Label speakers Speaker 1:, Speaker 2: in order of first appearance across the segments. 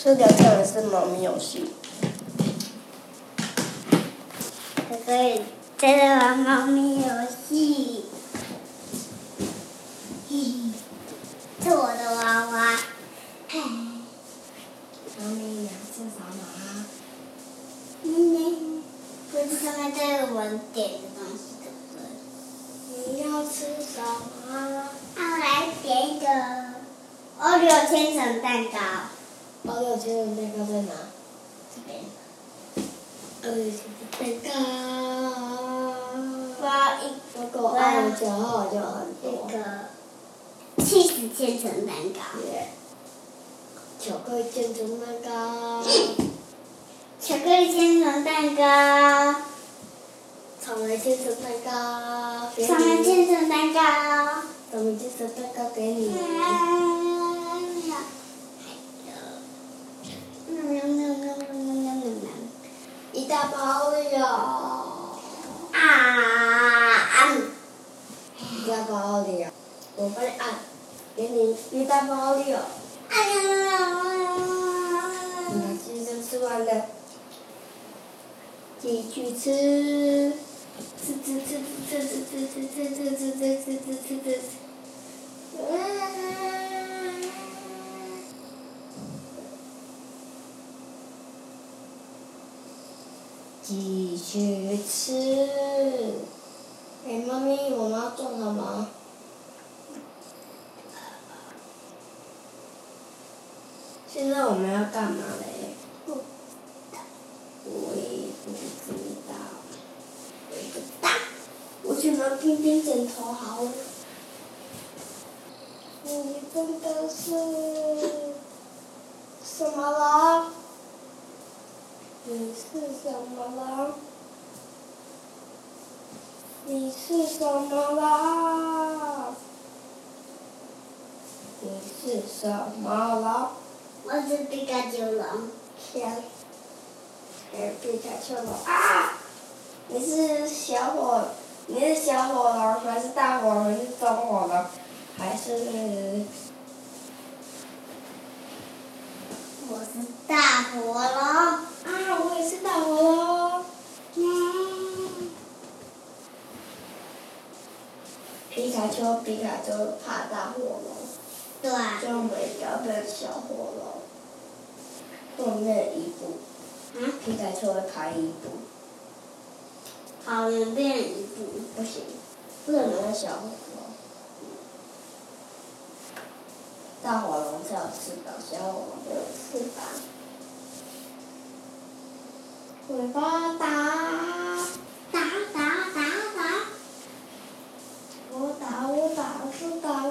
Speaker 1: 是聊天还是猫咪游戏？
Speaker 2: 可以接着玩猫咪游戏。是我的娃娃。嘿。
Speaker 1: 猫咪想吃
Speaker 2: 是刚刚在我点的东西，对不对？
Speaker 1: 你要吃什么？
Speaker 2: 我来点一个欧利奥千层蛋糕。
Speaker 1: 欧利奥千层蛋糕在哪？
Speaker 2: 这边。
Speaker 1: 欧利奥千层蛋糕。
Speaker 2: 发一
Speaker 1: 如果按了之后就很多。
Speaker 2: 一个七十千层蛋糕。
Speaker 1: 巧克力千层蛋糕。
Speaker 2: 巧克力千层蛋糕。
Speaker 1: 草莓千层蛋糕。
Speaker 2: 草莓千层蛋糕。
Speaker 1: 草莓千层蛋糕给你。包的哟。
Speaker 2: 啊按。
Speaker 1: 一大包的哟，我帮你按，给你一大包的哟。
Speaker 2: 哎呀！
Speaker 1: 你今天吃完了，继续吃，吃吃吃吃吃吃吃吃吃吃吃吃吃吃吃。继续吃。哎，妈咪，我们要做什么？现在我们要干嘛嘞？
Speaker 2: 不知道。
Speaker 1: 我也不知道。我也不知道。我去拿冰冰枕头好了。你真的是什么了？你是什么了？你是什么了？你是什么了？
Speaker 2: 我是皮卡丘龙。
Speaker 1: 天，还是皮卡丘龙啊！你是小火，你是小火龙还是大火龙还是中火龙还是？
Speaker 2: 我是大火
Speaker 1: 龙。大火龙。皮卡丘，皮卡丘怕大火龙。
Speaker 2: 对。
Speaker 1: 就没要变小火龙。后面一步。
Speaker 2: 啊。
Speaker 1: 皮卡丘会爬一步。
Speaker 2: 好人变一步
Speaker 1: 不行，不能变小火龙。大火龙才有翅膀，小火龙没有翅膀。rồi có
Speaker 2: tá tá tá tá
Speaker 1: tá ô tàu ô tàu ô tàu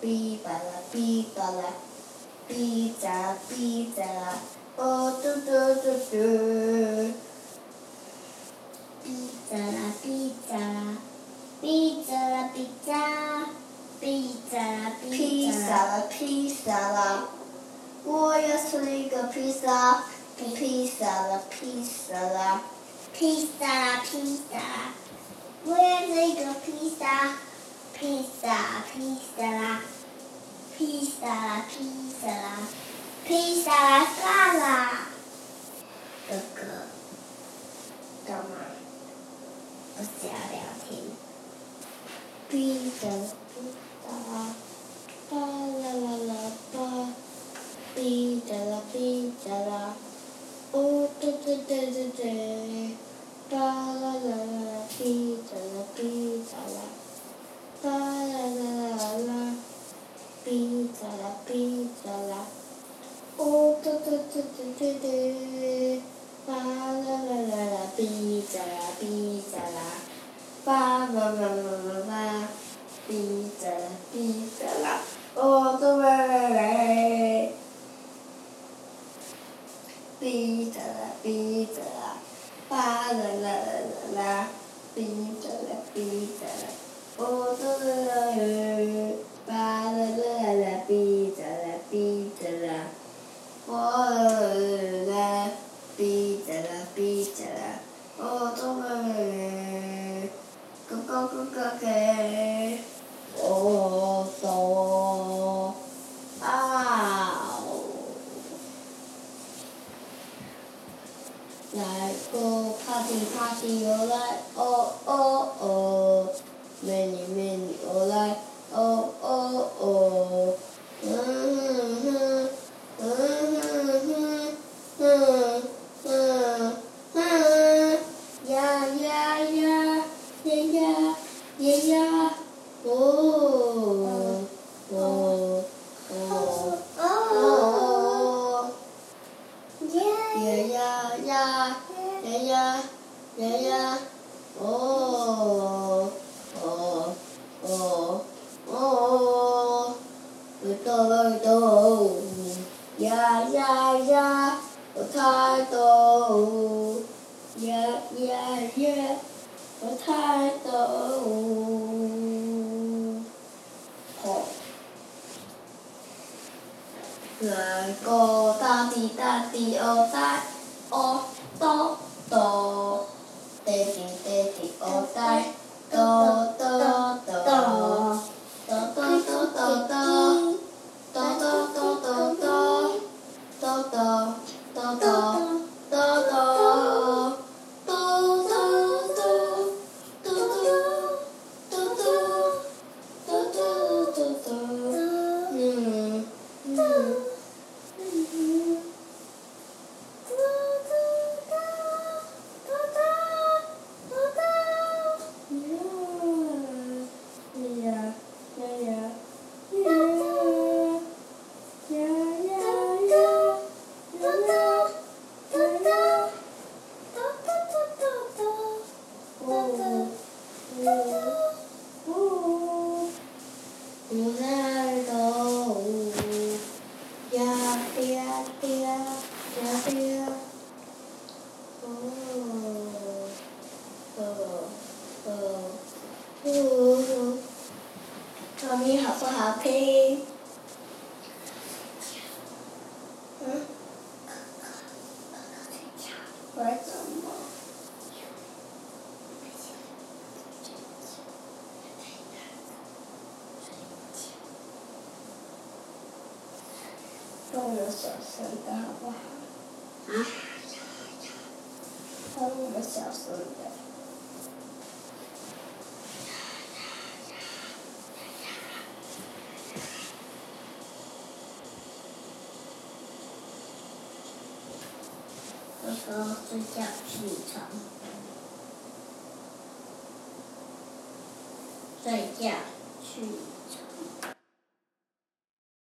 Speaker 1: pípala,
Speaker 2: pípala, pizza, pizza, oh, do, do, do, do. Pizza, la pizza, pizza, la pizza, pizza, la pizza, pizza, la pizza, la.
Speaker 1: 我要吃一个披萨，披萨了，披萨了，
Speaker 2: 披萨了，披萨了，我要吃一个披萨。披萨披萨啦，披萨啦披萨啦，披萨啦萨啦。哥哥，
Speaker 1: 干嘛？
Speaker 2: 我想聊天。
Speaker 1: 披萨披萨啦，吧啦啦啦吧，披萨啦披萨啦，哦对对对对对，吧啦啦哔喳啦哔喳啦，叭叭叭叭叭叭，哔喳啦哔喳啦，我都喂喂，哔喳啦哔喳啦，叭啦啦啦啦，哔喳啦哔喳啦，我都喂，叭啦 video. 呀呀呀，我太多，呀呀呀，我太多，好，来个大滴大滴哦大哦哆。哆，得滴滴滴，哦呆，哆哆哆，妈咪好不好听？嗯？为什么？动的小声的好不好？啊？动的小声的。有时候睡觉起床，睡觉去。